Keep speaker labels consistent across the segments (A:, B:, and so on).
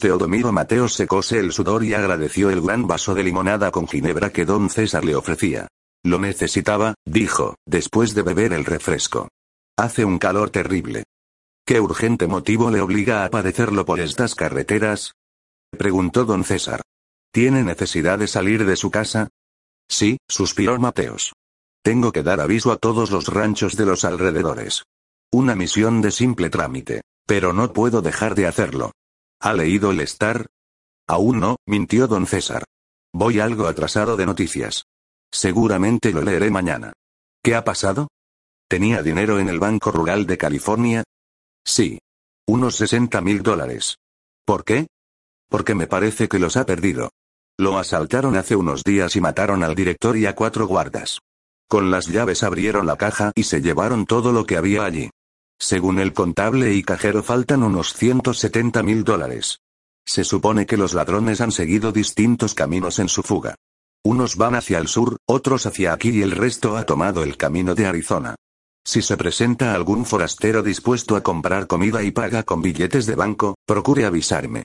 A: Teodomiro Mateos secóse el sudor y agradeció el gran vaso de limonada con ginebra que don César le ofrecía. Lo necesitaba, dijo, después de beber el refresco. Hace un calor terrible. ¿Qué urgente motivo le obliga a padecerlo por estas carreteras? preguntó don César. ¿Tiene necesidad de salir de su casa? Sí, suspiró Mateos. Tengo que dar aviso a todos los ranchos de los alrededores. Una misión de simple trámite. Pero no puedo dejar de hacerlo. ¿Ha leído el Star? Aún no, mintió don César. Voy algo atrasado de noticias. Seguramente lo leeré mañana. ¿Qué ha pasado? ¿Tenía dinero en el Banco Rural de California? Sí. Unos 60 mil dólares. ¿Por qué? Porque me parece que los ha perdido. Lo asaltaron hace unos días y mataron al director y a cuatro guardas. Con las llaves abrieron la caja y se llevaron todo lo que había allí. Según el contable y cajero faltan unos 170 mil dólares. Se supone que los ladrones han seguido distintos caminos en su fuga. Unos van hacia el sur, otros hacia aquí y el resto ha tomado el camino de Arizona. Si se presenta algún forastero dispuesto a comprar comida y paga con billetes de banco, procure avisarme.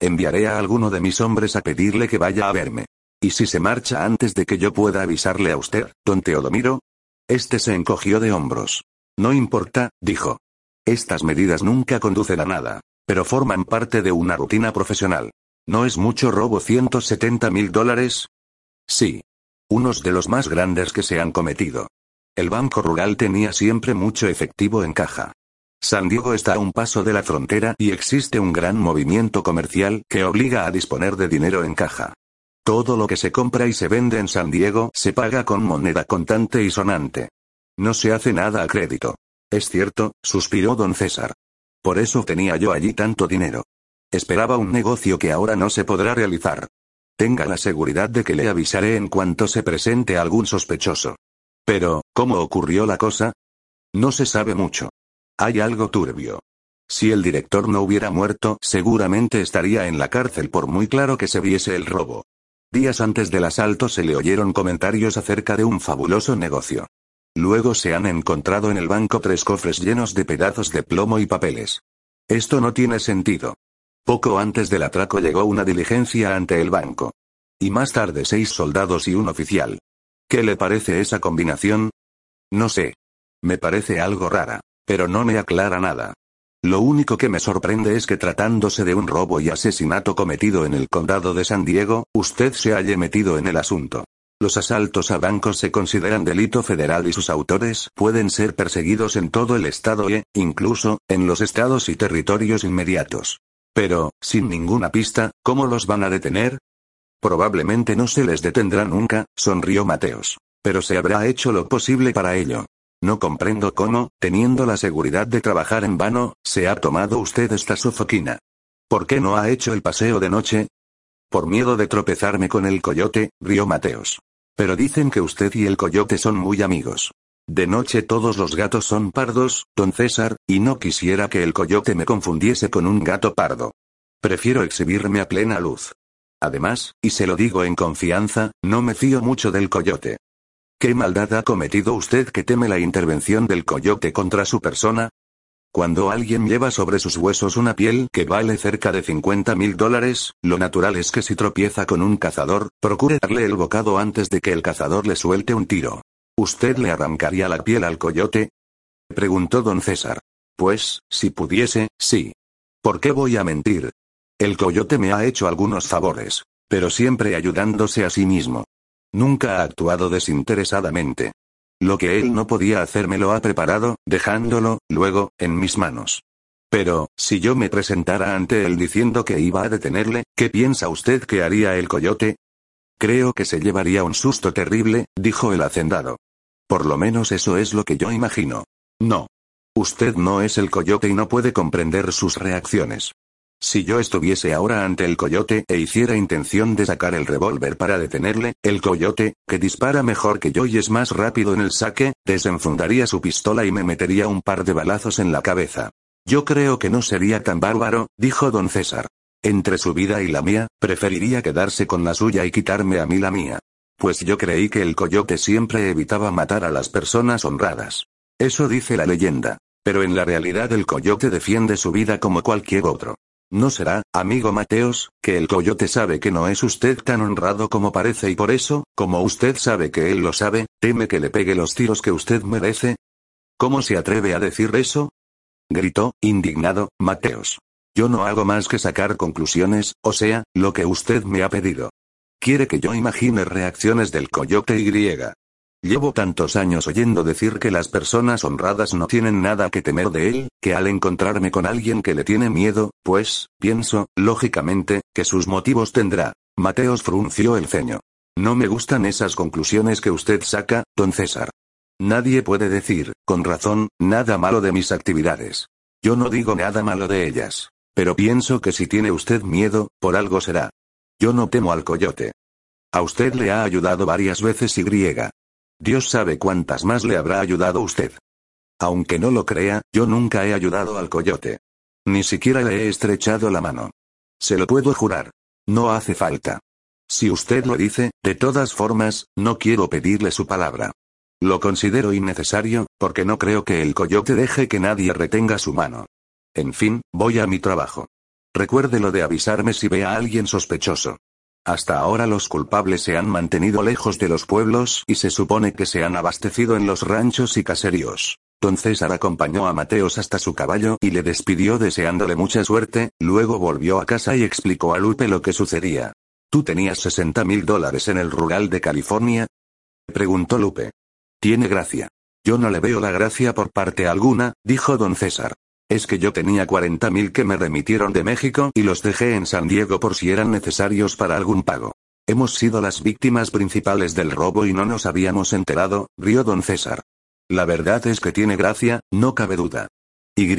A: Enviaré a alguno de mis hombres a pedirle que vaya a verme. ¿Y si se marcha antes de que yo pueda avisarle a usted, don Teodomiro? Este se encogió de hombros. No importa, dijo. Estas medidas nunca conducen a nada, pero forman parte de una rutina profesional. ¿No es mucho robo 170 mil dólares? Sí. Unos de los más grandes que se han cometido. El Banco Rural tenía siempre mucho efectivo en caja. San Diego está a un paso de la frontera y existe un gran movimiento comercial que obliga a disponer de dinero en caja. Todo lo que se compra y se vende en San Diego se paga con moneda contante y sonante. No se hace nada a crédito. Es cierto, suspiró don César. Por eso tenía yo allí tanto dinero. Esperaba un negocio que ahora no se podrá realizar. Tenga la seguridad de que le avisaré en cuanto se presente algún sospechoso. Pero, ¿cómo ocurrió la cosa? No se sabe mucho. Hay algo turbio. Si el director no hubiera muerto, seguramente estaría en la cárcel por muy claro que se viese el robo. Días antes del asalto se le oyeron comentarios acerca de un fabuloso negocio. Luego se han encontrado en el banco tres cofres llenos de pedazos de plomo y papeles. Esto no tiene sentido. Poco antes del atraco llegó una diligencia ante el banco. Y más tarde seis soldados y un oficial. ¿Qué le parece esa combinación? No sé. Me parece algo rara, pero no me aclara nada. Lo único que me sorprende es que tratándose de un robo y asesinato cometido en el condado de San Diego, usted se haya metido en el asunto. Los asaltos a bancos se consideran delito federal y sus autores pueden ser perseguidos en todo el estado e, incluso, en los estados y territorios inmediatos. Pero, sin ninguna pista, ¿cómo los van a detener? Probablemente no se les detendrá nunca, sonrió Mateos. Pero se habrá hecho lo posible para ello. No comprendo cómo, teniendo la seguridad de trabajar en vano, se ha tomado usted esta sofoquina. ¿Por qué no ha hecho el paseo de noche? Por miedo de tropezarme con el coyote, rió Mateos. Pero dicen que usted y el coyote son muy amigos. De noche todos los gatos son pardos, don César, y no quisiera que el coyote me confundiese con un gato pardo. Prefiero exhibirme a plena luz. Además, y se lo digo en confianza, no me fío mucho del coyote. ¿Qué maldad ha cometido usted que teme la intervención del coyote contra su persona? Cuando alguien lleva sobre sus huesos una piel que vale cerca de 50 mil dólares, lo natural es que si tropieza con un cazador, procure darle el bocado antes de que el cazador le suelte un tiro. ¿Usted le arrancaría la piel al coyote? preguntó don César. Pues, si pudiese, sí. ¿Por qué voy a mentir? El coyote me ha hecho algunos favores, pero siempre ayudándose a sí mismo. Nunca ha actuado desinteresadamente. Lo que él no podía hacer me lo ha preparado, dejándolo, luego, en mis manos. Pero, si yo me presentara ante él diciendo que iba a detenerle, ¿qué piensa usted que haría el coyote? Creo que se llevaría un susto terrible, dijo el hacendado. Por lo menos eso es lo que yo imagino. No. Usted no es el coyote y no puede comprender sus reacciones. Si yo estuviese ahora ante el coyote e hiciera intención de sacar el revólver para detenerle, el coyote, que dispara mejor que yo y es más rápido en el saque, desenfundaría su pistola y me metería un par de balazos en la cabeza. Yo creo que no sería tan bárbaro, dijo don César. Entre su vida y la mía, preferiría quedarse con la suya y quitarme a mí la mía. Pues yo creí que el coyote siempre evitaba matar a las personas honradas. Eso dice la leyenda. Pero en la realidad el coyote defiende su vida como cualquier otro. ¿No será, amigo Mateos, que el coyote sabe que no es usted tan honrado como parece y por eso, como usted sabe que él lo sabe, teme que le pegue los tiros que usted merece? ¿Cómo se atreve a decir eso? Gritó, indignado, Mateos. Yo no hago más que sacar conclusiones, o sea, lo que usted me ha pedido. Quiere que yo imagine reacciones del coyote y griega. Llevo tantos años oyendo decir que las personas honradas no tienen nada que temer de él, que al encontrarme con alguien que le tiene miedo, pues, pienso, lógicamente, que sus motivos tendrá. Mateos frunció el ceño. No me gustan esas conclusiones que usted saca, don César. Nadie puede decir, con razón, nada malo de mis actividades. Yo no digo nada malo de ellas. Pero pienso que si tiene usted miedo, por algo será. Yo no temo al coyote. A usted le ha ayudado varias veces y griega. Dios sabe cuántas más le habrá ayudado usted. Aunque no lo crea, yo nunca he ayudado al coyote. Ni siquiera le he estrechado la mano. Se lo puedo jurar. No hace falta. Si usted lo dice, de todas formas, no quiero pedirle su palabra. Lo considero innecesario, porque no creo que el coyote deje que nadie retenga su mano. En fin, voy a mi trabajo. Recuerde lo de avisarme si ve a alguien sospechoso. Hasta ahora los culpables se han mantenido lejos de los pueblos y se supone que se han abastecido en los ranchos y caseríos. Don César acompañó a Mateos hasta su caballo y le despidió deseándole mucha suerte, luego volvió a casa y explicó a Lupe lo que sucedía. ¿Tú tenías 60 mil dólares en el rural de California? Preguntó Lupe. Tiene gracia. Yo no le veo la gracia por parte alguna, dijo don César. Es que yo tenía 40 mil que me remitieron de México y los dejé en San Diego por si eran necesarios para algún pago. Hemos sido las víctimas principales del robo y no nos habíamos enterado, rió don César. La verdad es que tiene gracia, no cabe duda. Y.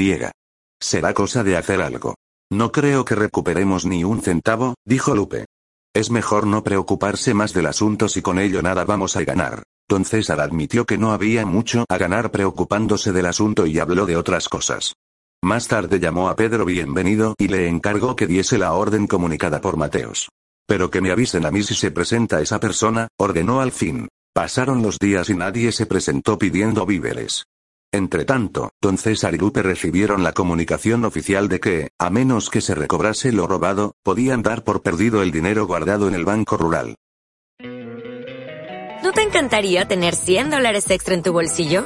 A: Será cosa de hacer algo. No creo que recuperemos ni un centavo, dijo Lupe. Es mejor no preocuparse más del asunto si con ello nada vamos a ganar. Don César admitió que no había mucho a ganar preocupándose del asunto y habló de otras cosas. Más tarde llamó a Pedro Bienvenido y le encargó que diese la orden comunicada por Mateos. Pero que me avisen a mí si se presenta esa persona, ordenó al fin. Pasaron los días y nadie se presentó pidiendo víveres. Entretanto, don César y Lupe recibieron la comunicación oficial de que, a menos que se recobrase lo robado, podían dar por perdido el dinero guardado en el banco rural.
B: ¿No te encantaría tener 100 dólares extra en tu bolsillo?